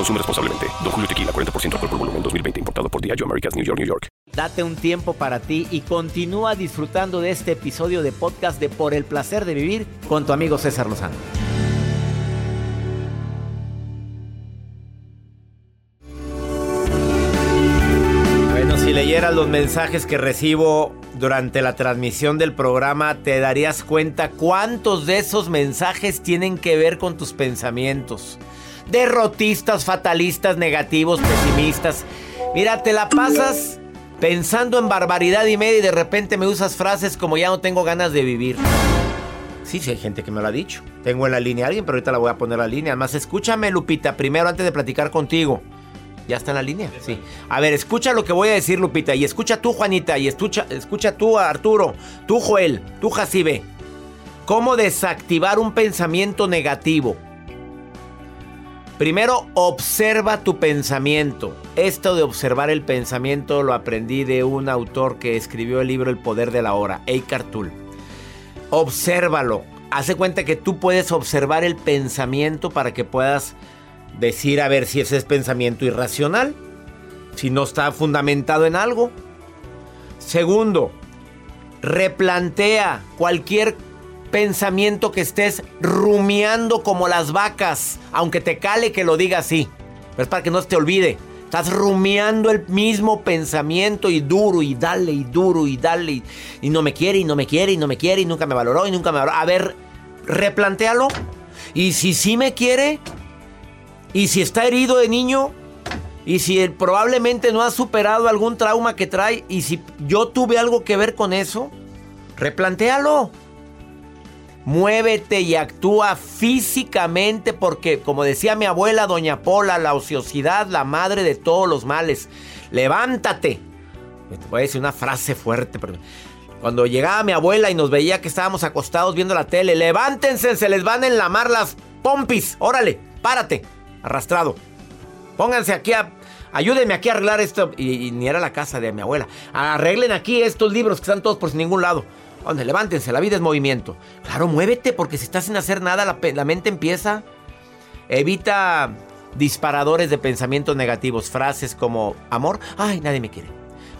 Consume responsablemente. Don Julio Tequila, 40% alcohol por volumen, 2020. Importado por Diageo Americas, New York, New York. Date un tiempo para ti y continúa disfrutando de este episodio de podcast de Por el Placer de Vivir con tu amigo César Lozano. Bueno, si leyeras los mensajes que recibo durante la transmisión del programa, te darías cuenta cuántos de esos mensajes tienen que ver con tus pensamientos derrotistas, fatalistas, negativos, pesimistas. Mira, te la pasas pensando en barbaridad y media y de repente me usas frases como ya no tengo ganas de vivir. Sí, sí, hay gente que me lo ha dicho. Tengo en la línea a alguien, pero ahorita la voy a poner a la línea. Además, escúchame, Lupita, primero antes de platicar contigo. ¿Ya está en la línea? Sí. A ver, escucha lo que voy a decir, Lupita. Y escucha tú, Juanita. Y escucha, escucha tú, Arturo. Tú, Joel. Tú, Jacibe. ¿Cómo desactivar un pensamiento negativo? Primero, observa tu pensamiento. Esto de observar el pensamiento lo aprendí de un autor que escribió el libro El Poder de la Hora, Eckhart Tolle. Obsérvalo. Hace cuenta que tú puedes observar el pensamiento para que puedas decir a ver si ese es pensamiento irracional, si no está fundamentado en algo. Segundo, replantea cualquier pensamiento que estés rumiando como las vacas, aunque te cale que lo diga así. Pero es para que no te olvide. Estás rumiando el mismo pensamiento y duro y dale y duro y dale y, no me quiere y no me quiere y no me quiere y nunca me valoró y nunca me valoró. A ver, replantéalo. Y si sí me quiere y si está herido de niño y si probablemente no ha superado algún trauma que trae y si yo tuve algo que ver con eso, replantéalo. Muévete y actúa físicamente porque, como decía mi abuela Doña Pola, la ociosidad, la madre de todos los males. Levántate. Te voy a decir una frase fuerte, pero cuando llegaba mi abuela y nos veía que estábamos acostados viendo la tele, levántense, se les van a enlamar las pompis. Órale, párate, arrastrado. Pónganse aquí a... Ayúdenme aquí a arreglar esto. Y, y ni era la casa de mi abuela. Arreglen aquí estos libros que están todos por ningún lado. Donde levántense, la vida es movimiento. Claro, muévete porque si estás sin hacer nada, la, mente empieza. Evita disparadores de pensamientos negativos. Frases como amor, ay, nadie me quiere.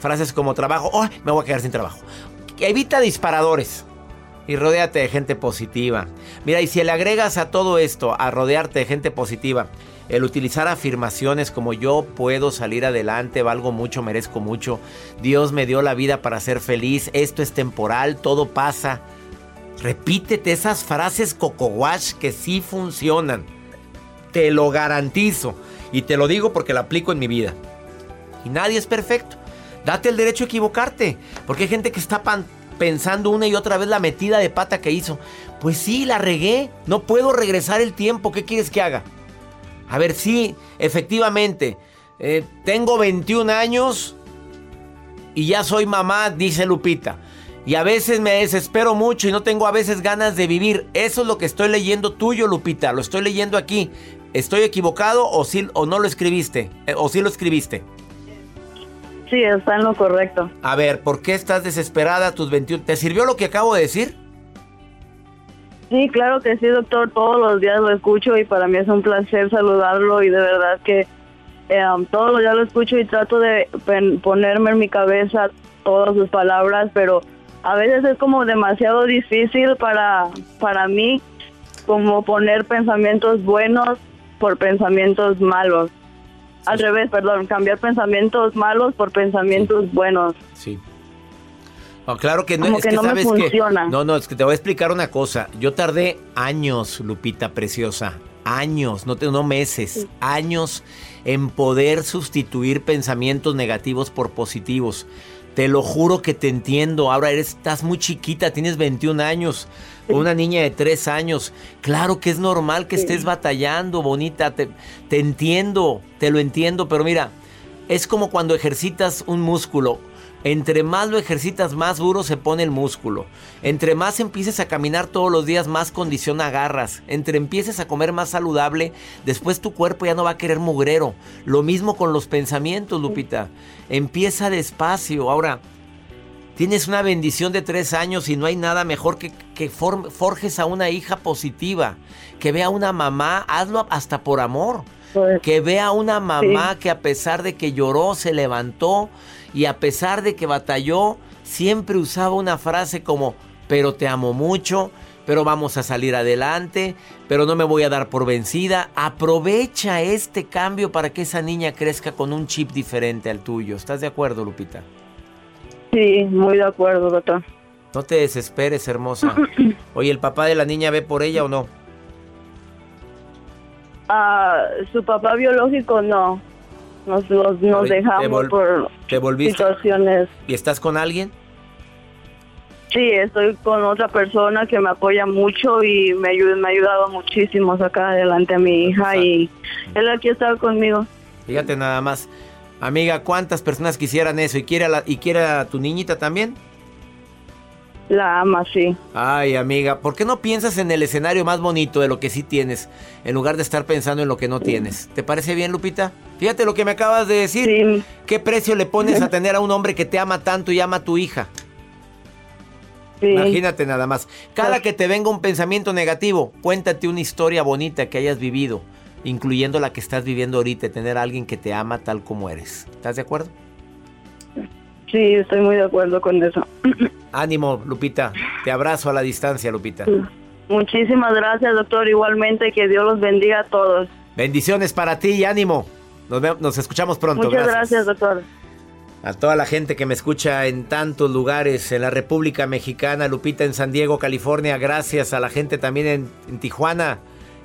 Frases como trabajo, ay, me voy a quedar sin trabajo. Evita disparadores y rodéate de gente positiva. Mira, y si le agregas a todo esto, a rodearte de gente positiva, el utilizar afirmaciones como yo puedo salir adelante, valgo mucho, merezco mucho, Dios me dio la vida para ser feliz, esto es temporal, todo pasa. Repítete esas frases coco que sí funcionan. Te lo garantizo. Y te lo digo porque lo aplico en mi vida. Y nadie es perfecto. Date el derecho a equivocarte. Porque hay gente que está pensando una y otra vez la metida de pata que hizo. Pues sí, la regué. No puedo regresar el tiempo. ¿Qué quieres que haga? A ver, sí, efectivamente, eh, tengo 21 años y ya soy mamá, dice Lupita. Y a veces me desespero mucho y no tengo a veces ganas de vivir. Eso es lo que estoy leyendo tuyo, Lupita. Lo estoy leyendo aquí. ¿Estoy equivocado o, sí, o no lo escribiste? Eh, ¿O sí lo escribiste? Sí, está en lo correcto. A ver, ¿por qué estás desesperada a tus 21? ¿Te sirvió lo que acabo de decir? Sí, claro que sí, doctor. Todos los días lo escucho y para mí es un placer saludarlo y de verdad que eh, um, todos los días lo escucho y trato de ponerme en mi cabeza todas sus palabras, pero a veces es como demasiado difícil para, para mí como poner pensamientos buenos por pensamientos malos. Al revés, perdón, cambiar pensamientos malos por pensamientos buenos. Sí. No, claro que no, Como es que que no me sabes que funciona. no, no, es que te voy a explicar una cosa. Yo tardé años, Lupita preciosa, años, no te, no meses, años en poder sustituir pensamientos negativos por positivos. Te lo juro que te entiendo. Ahora eres, estás muy chiquita, tienes 21 años. Una niña de 3 años. Claro que es normal que estés batallando, bonita. Te, te entiendo, te lo entiendo. Pero mira, es como cuando ejercitas un músculo. Entre más lo ejercitas, más duro se pone el músculo. Entre más empieces a caminar todos los días, más condición agarras. Entre empieces a comer más saludable, después tu cuerpo ya no va a querer mugrero. Lo mismo con los pensamientos, Lupita. Empieza despacio. Ahora, tienes una bendición de tres años y no hay nada mejor que, forjes a una hija positiva. Que vea a una mamá, hazlo hasta por amor. Pues, Que vea a una mamá que a pesar de que lloró, se levantó y a pesar de que batalló, siempre usaba una frase como, pero te amo mucho, pero vamos a salir adelante, pero no me voy a dar por vencida. Aprovecha este cambio para que esa niña crezca con un chip diferente al tuyo. ¿Estás de acuerdo, Lupita? sí, muy de acuerdo, doctor. No te desesperes, hermosa. Oye, ¿el papá de la niña ve por ella o no? Ah, su papá biológico no. Nos, nos te dejamos por ¿Te volviste? situaciones. ¿Y estás con alguien? Sí, estoy con otra persona que me apoya mucho y me, ayuda, me ha ayudado muchísimo a sacar adelante a mi hija y él aquí está conmigo. Fíjate nada más. Amiga, ¿cuántas personas quisieran eso? ¿Y quiere a, la- y quiere a tu niñita también? La ama, sí. Ay, amiga, ¿por qué no piensas en el escenario más bonito de lo que sí tienes, en lugar de estar pensando en lo que no tienes? ¿Te parece bien, Lupita? Fíjate lo que me acabas de decir. Sí. ¿Qué precio le pones a tener a un hombre que te ama tanto y ama a tu hija? Sí. Imagínate nada más. Cada que te venga un pensamiento negativo, cuéntate una historia bonita que hayas vivido, incluyendo la que estás viviendo ahorita, tener a alguien que te ama tal como eres. ¿Estás de acuerdo? Sí, estoy muy de acuerdo con eso. Ánimo, Lupita. Te abrazo a la distancia, Lupita. Muchísimas gracias, doctor. Igualmente, que Dios los bendiga a todos. Bendiciones para ti y ánimo. Nos, ve- nos escuchamos pronto. Muchas gracias, doctor. A toda la gente que me escucha en tantos lugares, en la República Mexicana, Lupita en San Diego, California, gracias a la gente también en, en Tijuana,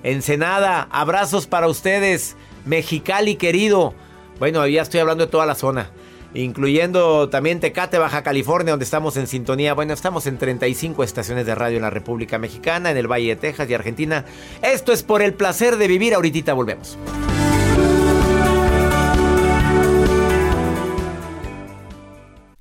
Ensenada, abrazos para ustedes, Mexicali querido. Bueno, ya estoy hablando de toda la zona, incluyendo también Tecate, Baja California, donde estamos en sintonía. Bueno, estamos en 35 estaciones de radio en la República Mexicana, en el Valle de Texas y Argentina. Esto es por el placer de vivir, ahorita volvemos.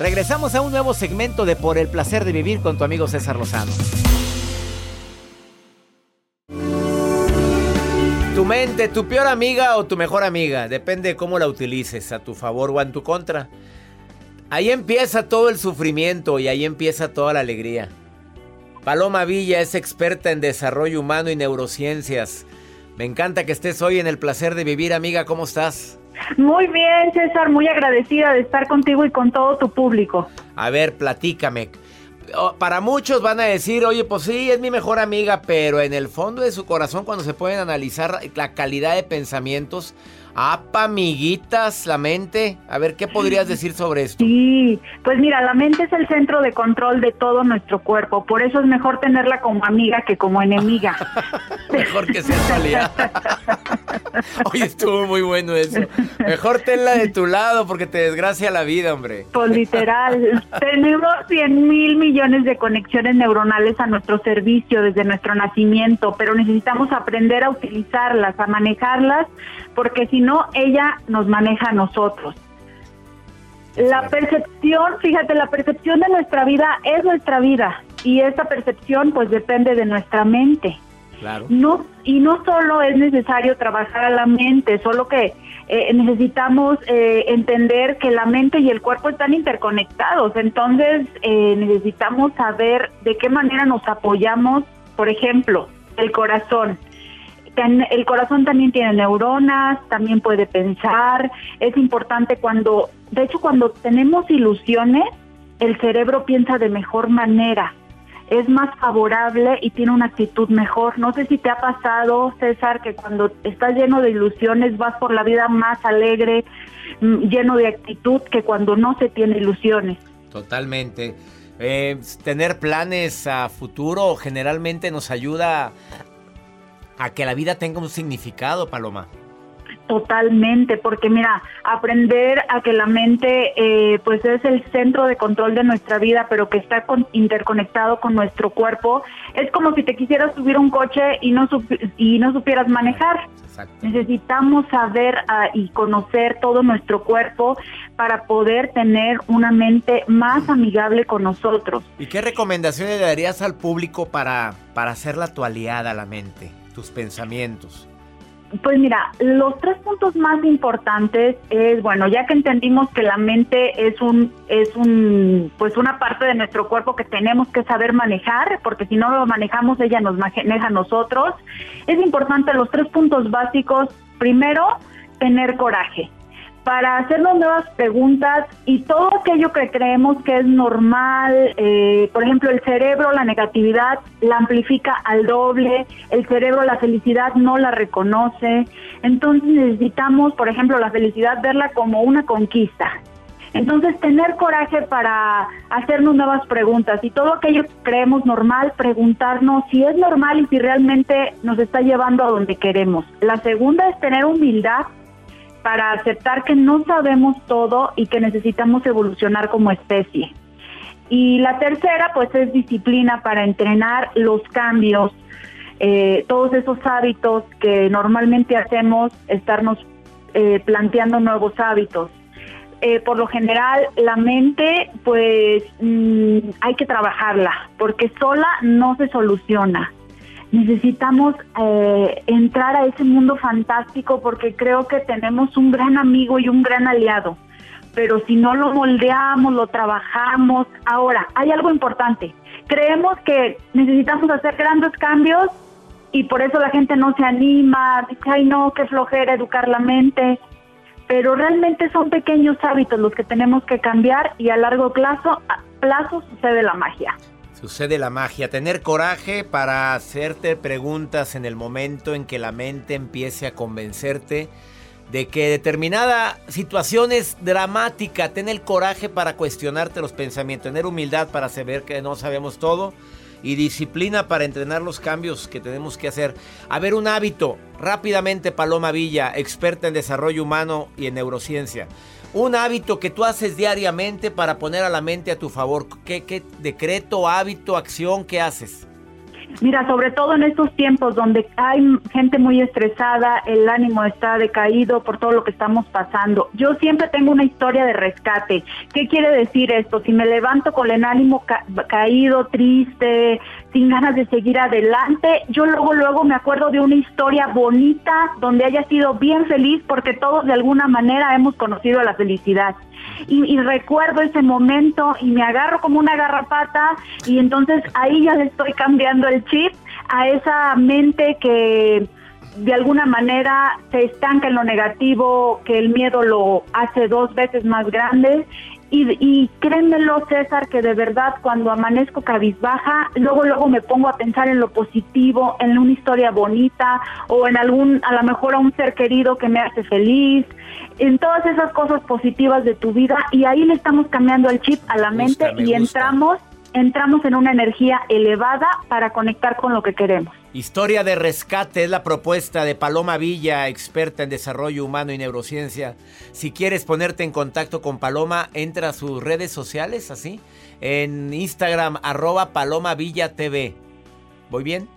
Regresamos a un nuevo segmento de Por el placer de vivir con tu amigo César Lozano. Tu mente, tu peor amiga o tu mejor amiga, depende de cómo la utilices, a tu favor o en tu contra. Ahí empieza todo el sufrimiento y ahí empieza toda la alegría. Paloma Villa es experta en desarrollo humano y neurociencias. Me encanta que estés hoy en el placer de vivir, amiga. ¿Cómo estás? Muy bien, César, muy agradecida de estar contigo y con todo tu público. A ver, platícame. Oh, Para muchos van a decir, oye, pues sí, es mi mejor amiga, pero en el fondo de su corazón, cuando se pueden analizar la calidad de pensamientos, apa, amiguitas, la mente. A ver, ¿qué podrías decir sobre esto? Sí, pues mira, la mente es el centro de control de todo nuestro cuerpo, por eso es mejor tenerla como amiga que como enemiga. Mejor que sea tu aliada. Oye, estuvo muy bueno eso. Mejor tenla de tu lado porque te desgracia la vida, hombre. Pues literal, tenemos 100 mil millones de conexiones neuronales a nuestro servicio desde nuestro nacimiento, pero necesitamos aprender a utilizarlas, a manejarlas, porque si no, ella nos maneja a nosotros. La percepción, fíjate, la percepción de nuestra vida es nuestra vida y esa percepción pues depende de nuestra mente. No, y no solo es necesario trabajar a la mente, solo que eh, necesitamos eh, entender que la mente y el cuerpo están interconectados, entonces eh, necesitamos saber de qué manera nos apoyamos, por ejemplo, el corazón. El corazón también tiene neuronas, también puede pensar, es importante cuando, de hecho cuando tenemos ilusiones, el cerebro piensa de mejor manera es más favorable y tiene una actitud mejor. No sé si te ha pasado, César, que cuando estás lleno de ilusiones vas por la vida más alegre, mm, lleno de actitud, que cuando no se tiene ilusiones. Totalmente. Eh, tener planes a futuro generalmente nos ayuda a que la vida tenga un significado, Paloma. Totalmente, porque mira, aprender a que la mente eh, pues es el centro de control de nuestra vida, pero que está interconectado con nuestro cuerpo, es como si te quisieras subir un coche y no, y no supieras manejar. Necesitamos saber ah, y conocer todo nuestro cuerpo para poder tener una mente más amigable con nosotros. ¿Y qué recomendaciones le darías al público para, para hacerla tu aliada, la mente, tus pensamientos? Pues mira, los tres puntos más importantes es, bueno, ya que entendimos que la mente es un, es un, pues una parte de nuestro cuerpo que tenemos que saber manejar, porque si no lo manejamos, ella nos maneja a nosotros. Es importante los tres puntos básicos. Primero, tener coraje para hacernos nuevas preguntas y todo aquello que creemos que es normal, eh, por ejemplo, el cerebro, la negatividad la amplifica al doble, el cerebro la felicidad no la reconoce, entonces necesitamos, por ejemplo, la felicidad verla como una conquista. Entonces, tener coraje para hacernos nuevas preguntas y todo aquello que creemos normal, preguntarnos si es normal y si realmente nos está llevando a donde queremos. La segunda es tener humildad para aceptar que no sabemos todo y que necesitamos evolucionar como especie. Y la tercera, pues, es disciplina para entrenar los cambios, eh, todos esos hábitos que normalmente hacemos, estarnos eh, planteando nuevos hábitos. Eh, por lo general, la mente, pues, mm, hay que trabajarla, porque sola no se soluciona necesitamos eh, entrar a ese mundo fantástico porque creo que tenemos un gran amigo y un gran aliado. Pero si no lo moldeamos, lo trabajamos. Ahora, hay algo importante. Creemos que necesitamos hacer grandes cambios y por eso la gente no se anima, dice, ay no, qué flojera educar la mente. Pero realmente son pequeños hábitos los que tenemos que cambiar y a largo plazo, plazo sucede la magia. Sucede la magia, tener coraje para hacerte preguntas en el momento en que la mente empiece a convencerte de que determinada situación es dramática, tener coraje para cuestionarte los pensamientos, tener humildad para saber que no sabemos todo y disciplina para entrenar los cambios que tenemos que hacer. A ver, un hábito, rápidamente Paloma Villa, experta en desarrollo humano y en neurociencia. Un hábito que tú haces diariamente para poner a la mente a tu favor. ¿Qué, qué decreto, hábito, acción que haces? Mira, sobre todo en estos tiempos donde hay gente muy estresada, el ánimo está decaído por todo lo que estamos pasando. Yo siempre tengo una historia de rescate. ¿Qué quiere decir esto? Si me levanto con el ánimo caído, triste, sin ganas de seguir adelante, yo luego luego me acuerdo de una historia bonita donde haya sido bien feliz porque todos de alguna manera hemos conocido la felicidad y, recuerdo ese momento y me agarro como una garrapata y entonces ahí ya le estoy cambiando el chip a esa mente que de alguna manera se estanca en lo negativo, que el miedo lo hace dos veces más grande. Y, y créemelo, César, que de verdad cuando amanezco cabizbaja, luego luego me pongo a pensar en lo positivo, en una historia bonita o en algún, a lo mejor a un ser querido que me hace feliz, en todas esas cosas positivas de tu vida. Y ahí le estamos cambiando el chip a la mente y entramos entramos en una energía elevada para conectar con lo que queremos. Historia de rescate es la propuesta de Paloma Villa, experta en desarrollo humano y neurociencia. Si quieres ponerte en contacto con Paloma, entra a sus redes sociales, así, en Instagram, arroba Paloma Villa TV. ¿Voy bien?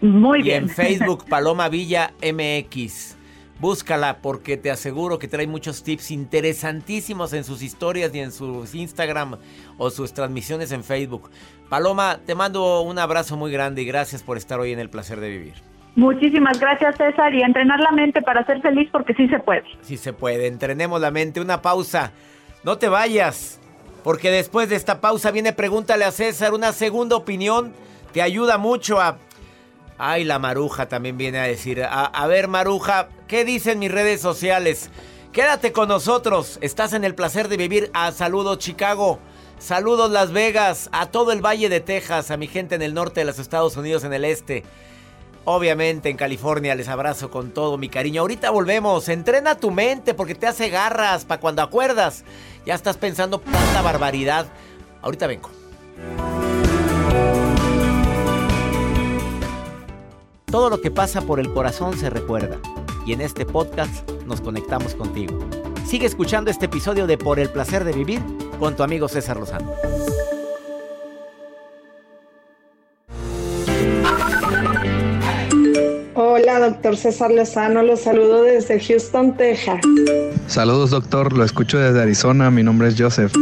Muy y bien. en Facebook, Paloma Villa MX. Búscala porque te aseguro que trae muchos tips interesantísimos en sus historias y en sus Instagram o sus transmisiones en Facebook. Paloma, te mando un abrazo muy grande y gracias por estar hoy en el placer de vivir. Muchísimas gracias, César, y entrenar la mente para ser feliz porque sí se puede. Sí se puede, entrenemos la mente. Una pausa. No te vayas, porque después de esta pausa viene Pregúntale a César. Una segunda opinión te ayuda mucho a... Ay, la maruja también viene a decir. A, ver, maruja, ¿qué dicen mis redes sociales? Quédate con nosotros. Estás en el placer de vivir. A saludos, Chicago. Saludos Las Vegas, a todo el Valle de Texas, a mi gente en el norte de los Estados Unidos, en el este. Obviamente en California les abrazo con todo mi cariño. Ahorita volvemos. Entrena tu mente porque te hace garras para cuando acuerdas. Ya estás pensando tanta barbaridad. Ahorita vengo. Todo lo que pasa por el corazón se recuerda. Y en este podcast nos conectamos contigo. Sigue escuchando este episodio de Por el placer de vivir con tu amigo César Lozano. Hola, doctor César Lozano, los saludo desde Houston, Texas. Saludos, doctor, lo escucho desde Arizona, mi nombre es Joseph.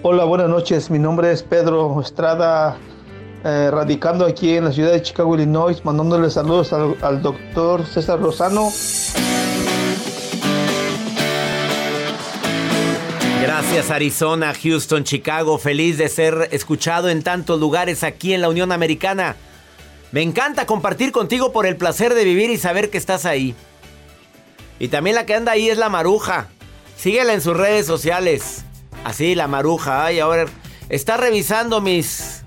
Hola, buenas noches, mi nombre es Pedro Estrada, eh, radicando aquí en la ciudad de Chicago, Illinois, mandándole saludos al, al doctor César Lozano. Gracias Arizona, Houston, Chicago. Feliz de ser escuchado en tantos lugares aquí en la Unión Americana. Me encanta compartir contigo por el placer de vivir y saber que estás ahí. Y también la que anda ahí es la Maruja. Síguela en sus redes sociales. Así, la Maruja. Ay, ahora está revisando mis...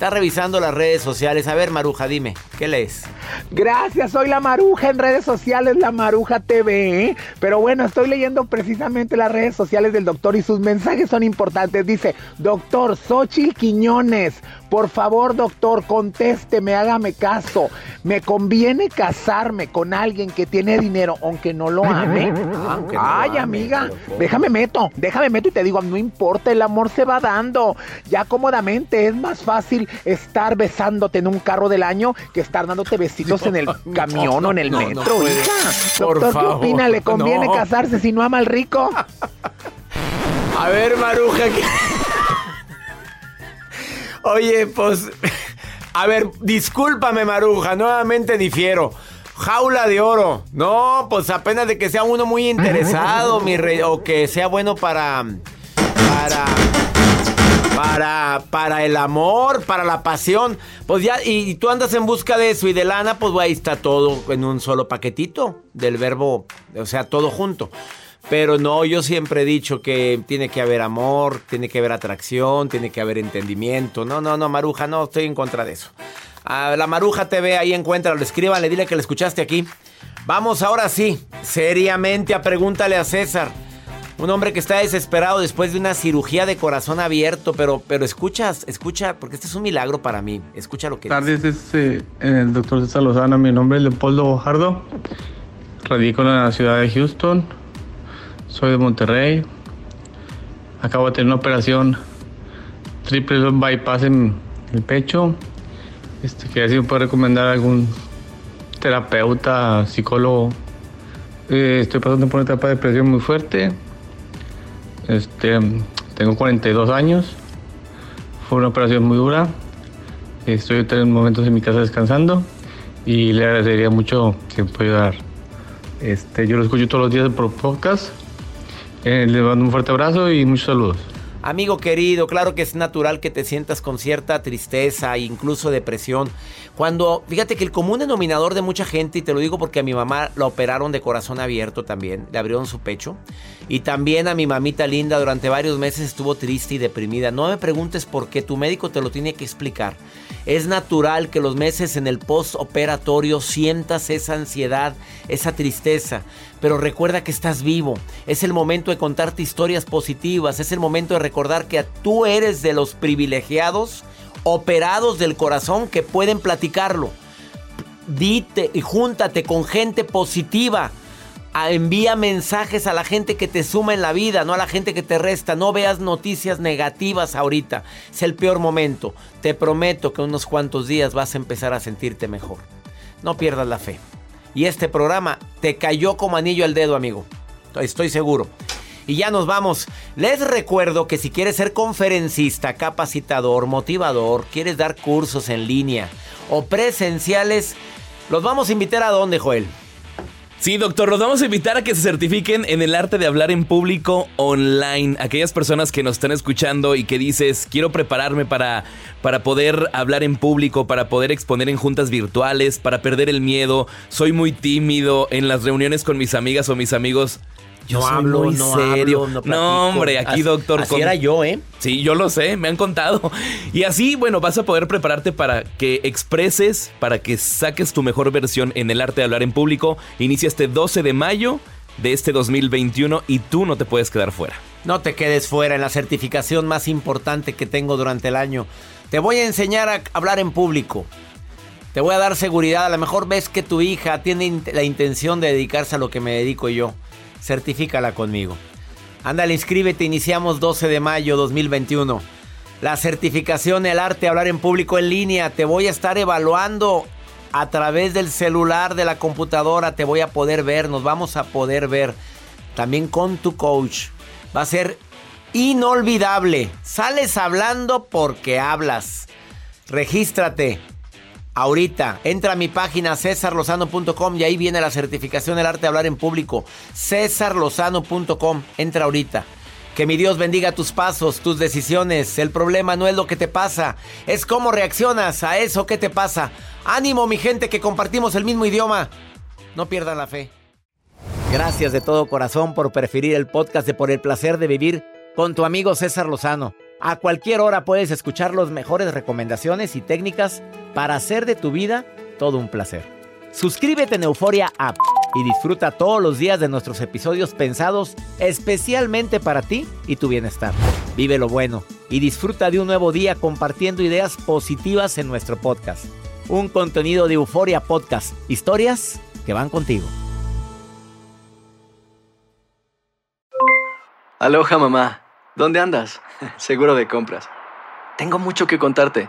Está revisando las redes sociales. A ver, Maruja, dime, ¿qué lees? Gracias, soy la Maruja en redes sociales, la Maruja TV. ¿eh? Pero bueno, estoy leyendo precisamente las redes sociales del doctor y sus mensajes son importantes. Dice, doctor Xochil Quiñones, por favor, doctor, contésteme, hágame caso. Me conviene casarme con alguien que tiene dinero, aunque no lo ame. Aunque no lo Ay, ame, amiga, déjame meto, déjame meto y te digo, no importa, el amor se va dando. Ya cómodamente es más fácil estar besándote en un carro del año que estar dándote besitos en el camión o en el metro, hija. Por Doctor, favor, ¿qué opina? ¿Le conviene casarse si no ama al rico? A ver, Maruja. ¿qué? Oye, pues. A ver, discúlpame, Maruja. Nuevamente difiero. Jaula de oro. No, pues apenas de que sea uno muy interesado, mi rey. O que sea bueno para. Para. Para, para el amor, para la pasión. Pues ya, y, tú andas en busca de eso y de lana, pues ahí está todo en un solo paquetito del verbo, o sea, todo junto. Pero no, yo siempre he dicho que tiene que haber amor, tiene que haber atracción, tiene que haber entendimiento. No, no, no, Maruja, no, estoy en contra de eso. La Maruja TV, ahí encuéntralo, escríbanle, dile que le escuchaste aquí. Vamos ahora sí, seriamente a pregúntale a César. Un hombre que está desesperado después de una cirugía de corazón abierto, pero, pero escuchas, escucha, porque este es un milagro para mí. Escucha lo que tardes, es eh, el doctor César Lozano. Mi nombre es Leopoldo Bojardo. Radico en la ciudad de Houston. Soy de Monterrey. Acabo de tener una operación triple bypass en el pecho. Este, quería si me puede recomendar algún terapeuta, psicólogo. Eh, estoy pasando por una etapa de depresión muy fuerte. Este, tengo 42 años. Fue una operación muy dura. Estoy en momentos en mi casa descansando y le agradecería mucho que me pueda ayudar. Este, yo lo escucho todos los días por podcast. Eh, le mando un fuerte abrazo y muchos saludos. Amigo querido, claro que es natural que te sientas con cierta tristeza e incluso depresión. Cuando, fíjate que el común denominador de mucha gente, y te lo digo porque a mi mamá la operaron de corazón abierto también, le abrieron su pecho. Y también a mi mamita linda durante varios meses estuvo triste y deprimida. No me preguntes por qué, tu médico te lo tiene que explicar. Es natural que los meses en el postoperatorio sientas esa ansiedad, esa tristeza. Pero recuerda que estás vivo. Es el momento de contarte historias positivas. Es el momento de recordar que tú eres de los privilegiados operados del corazón que pueden platicarlo. dite y júntate con gente positiva. A- envía mensajes a la gente que te suma en la vida, no a la gente que te resta. No veas noticias negativas ahorita. Es el peor momento. Te prometo que unos cuantos días vas a empezar a sentirte mejor. No pierdas la fe. Y este programa te cayó como anillo al dedo, amigo. Estoy seguro. Y ya nos vamos. Les recuerdo que si quieres ser conferencista, capacitador, motivador, quieres dar cursos en línea o presenciales, los vamos a invitar a dónde, Joel. Sí, doctor, los vamos a invitar a que se certifiquen en el arte de hablar en público online. Aquellas personas que nos están escuchando y que dices, quiero prepararme para, para poder hablar en público, para poder exponer en juntas virtuales, para perder el miedo. Soy muy tímido en las reuniones con mis amigas o mis amigos. Yo No soy hablo, muy no serio. hablo, no hombre, aquí, Así- doctor. así era yo, ¿eh? Sí, yo lo sé, me han contado. Y así, bueno, vas a poder prepararte para que expreses, para que saques tu mejor versión en el arte de hablar en público. Inicia este 12 de mayo de este 2021 y tú no te puedes quedar fuera. No te quedes fuera en la certificación más importante que tengo durante el año. Te voy a enseñar a hablar en público. Te voy a dar seguridad. A lo mejor ves que tu hija tiene la intención de dedicarse a lo que me dedico yo. Certifícala conmigo. Ándale, inscríbete. Iniciamos 12 de mayo 2021. La certificación El arte de hablar en público en línea. Te voy a estar evaluando a través del celular, de la computadora. Te voy a poder ver. Nos vamos a poder ver. También con tu coach. Va a ser inolvidable. Sales hablando porque hablas. Regístrate. Ahorita, entra a mi página cesarlozano.com y ahí viene la certificación del arte de hablar en público. cesarlozano.com, entra ahorita. Que mi Dios bendiga tus pasos, tus decisiones. El problema no es lo que te pasa, es cómo reaccionas a eso que te pasa. Ánimo, mi gente, que compartimos el mismo idioma. No pierdan la fe. Gracias de todo corazón por preferir el podcast de Por el placer de vivir con tu amigo César Lozano. A cualquier hora puedes escuchar las mejores recomendaciones y técnicas para hacer de tu vida todo un placer. Suscríbete en Euforia App y disfruta todos los días de nuestros episodios pensados especialmente para ti y tu bienestar. Vive lo bueno y disfruta de un nuevo día compartiendo ideas positivas en nuestro podcast. Un contenido de Euforia Podcast, historias que van contigo. Aloha mamá, ¿dónde andas? Seguro de compras. Tengo mucho que contarte.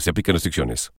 Se aplican restricciones.